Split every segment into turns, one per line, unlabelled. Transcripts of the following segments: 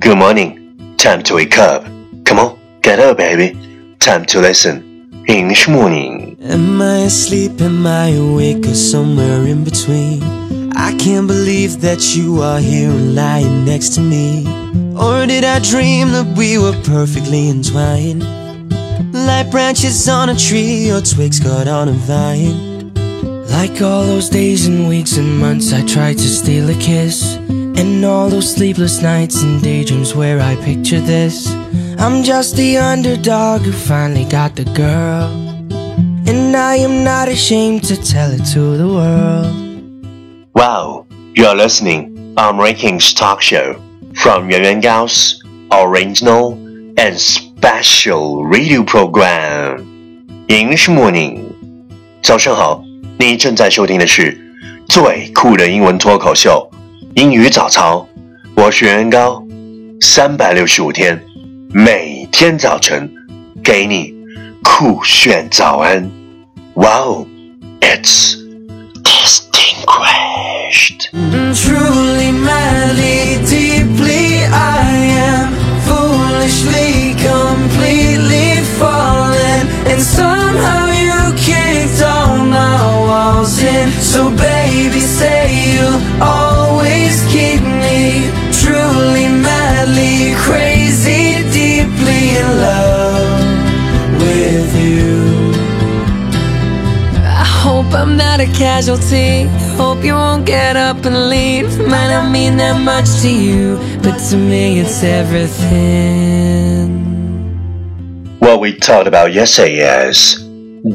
Good morning. Time to wake up. Come on, get up, baby. Time to listen. English morning.
Am I asleep? Am I awake? Or somewhere in between? I can't believe that you are here lying next to me. Or did I dream that we were perfectly entwined? Like branches on a tree or twigs caught on a vine. Like all those days and weeks and months I tried to steal a kiss. And all those sleepless nights and daydreams where I picture this. I'm just the underdog who finally got the girl. And I am not ashamed to tell it to the world.
Wow, you are listening on Rankings Talk Show from Yuan Yuan Gao's original and special radio program. English Morning. 早上好，你正在收听的是最酷的英文脱口秀。 英语早操，我是袁高，三百六十五天，每天早晨给你酷炫早安。Wow, it's distinguished.
casualty. Hope you won't get up and leave. Might not mean that much to you, but to me it's everything.
What we talked about yesterday is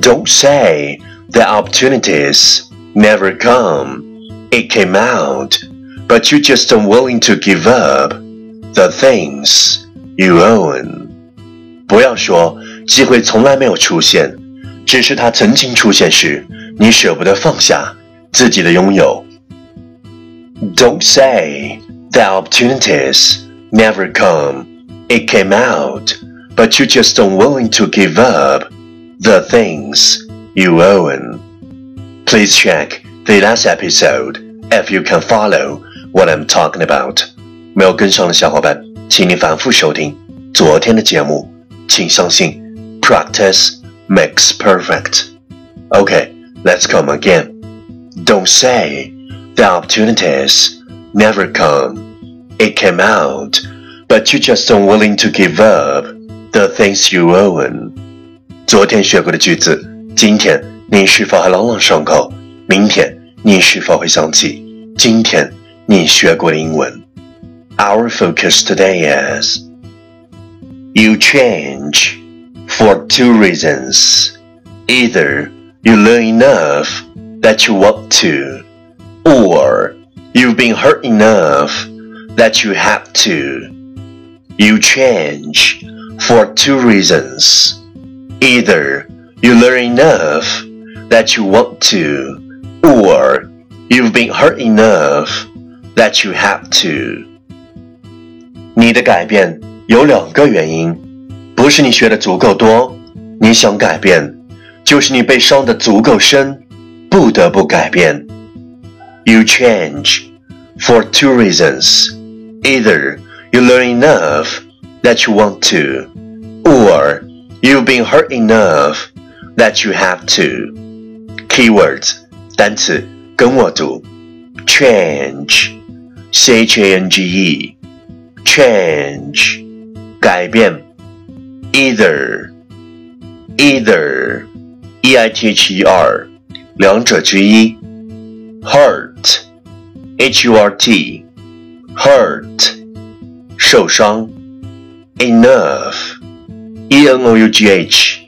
don't say the opportunities never come. It came out, but you're just unwilling to give up the things you own. 不要说机会从来没有出现， 只是它曾经出现时，你舍不得放下自己的拥有。Don't say the opportunities never come. It came out, but you're just unwilling to give up the things you own. Please check the last episode if you can follow what I'm talking about. 没有跟上的小伙伴，请你反复收听昨天的节目。请相信，practice makes perfect. Okay, let's come again. Don't say the opportunities never come. It came out, but you're just unwilling to give up the things you own. 昨天学过的句子，今天你是否还朗朗上口？明天你是否会想起今天你学过的英文？Our focus today is you change for two reasons. Either you learn enough that you want to, or you've been hurt enough that you have to. You change for two reasons. Either you learn enough that you want to, or you've been hurt enough that you have to. 你的改变有两个原因， 不是你学的足够多，你想改变，就是你被伤的足够深，不得不改变。You change for two reasons. Either you learn enough that you want to, or you've been hurt enough that you have to. Keywords 单词跟我读，change, c h a n g e, change 改变 ，either either e i t h e r 两者之一，hurt h u r t hurt 受伤，enough e n o u g h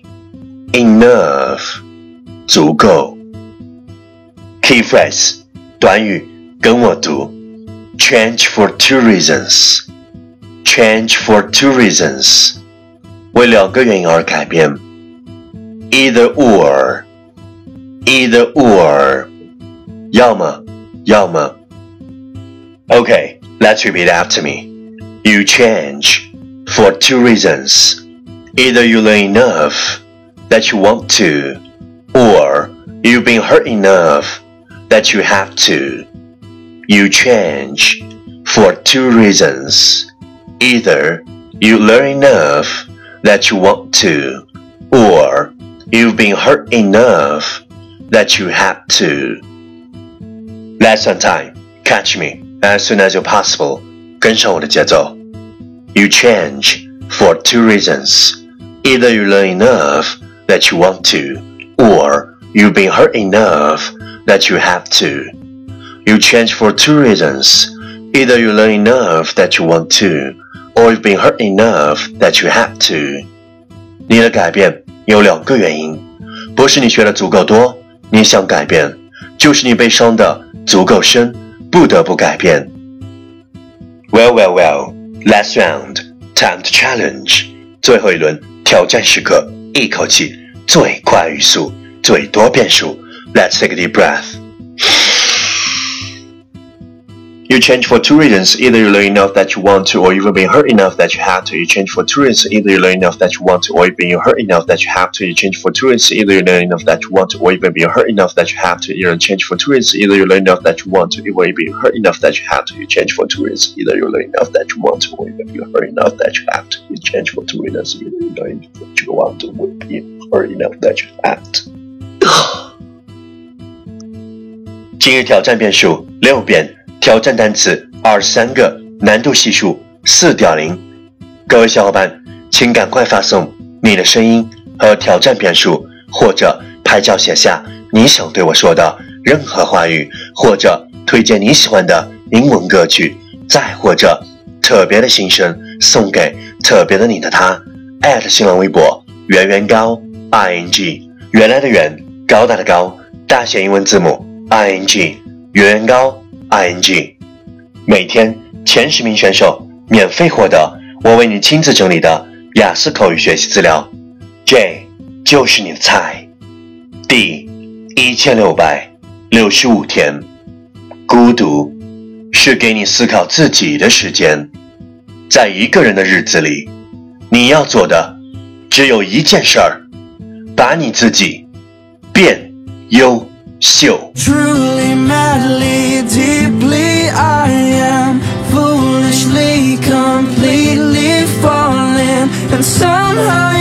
enough 足够，key phrase 短语跟我读，change for two reasons。change for two reasons， 为两个原因而改变。Either or，either or，要么要么。Okay, let's repeat after me. You change for two reasons. Either you learn enough that you want to, or you've been hurt enough that you have to. You change for two reasons. Either you learn enough that you want to, or you've been hurt enough that you have to. Lesson time. Catch me as soon as you're possible. 跟上我的节奏。You change for two reasons. Either you learn enough that you want to, or you've been hurt enough that you have to. You change for two reasons. Either you learn enough that you want to, or you've been hurt enough that you have to. 你的改变有两个原因，不是你学的足够多，你想改变，就是你被伤的足够深，不得不改变。Well, well, well. Last round, time to challenge. 最后一轮挑战时刻，一口气最快语速，最多变数。Let's take a deep breath. You change for two reasons. Either you learn enough that you want to, or you've been hurt enough that you have to. You change for two reasons. Either you learn enough that you want to, or you've been hurt enough that you have to. You change for two reasons. Either you learn enough that you want to, or you've been hurt enough that you have to. You change for two reasons. Either you learn enough that you want to, or you've been hurt enough that you have to. You change for two reasons. Either you learn enough that you want to, or you've been hurt enough that you have to. You change for two reasons. Either you learn enough that you want to, or you've been hurt enough that you have to. 今日挑战变数六遍， 挑战单词二十三个，难度系数四点零。各位小伙伴，请赶快发送你的声音和挑战片数，或者拍照写下你想对我说的任何话语，或者推荐你喜欢的英文歌曲，再或者特别的心声送给特别的你的他。新浪微博圆圆高 i n g 原来的圆高大的高大写英文字母 i n g 圆圆高 i n g 每天前十名选手免费获得我为你亲自整理的雅思口语学习资料。J 就是你的菜。第一千六百六十五天，孤独是给你思考自己的时间。在一个人的日子里，你要做的只有一件事儿：把你自己变优秀。
Truly, madly, deeply, I am foolishly, completely falling, and somehow.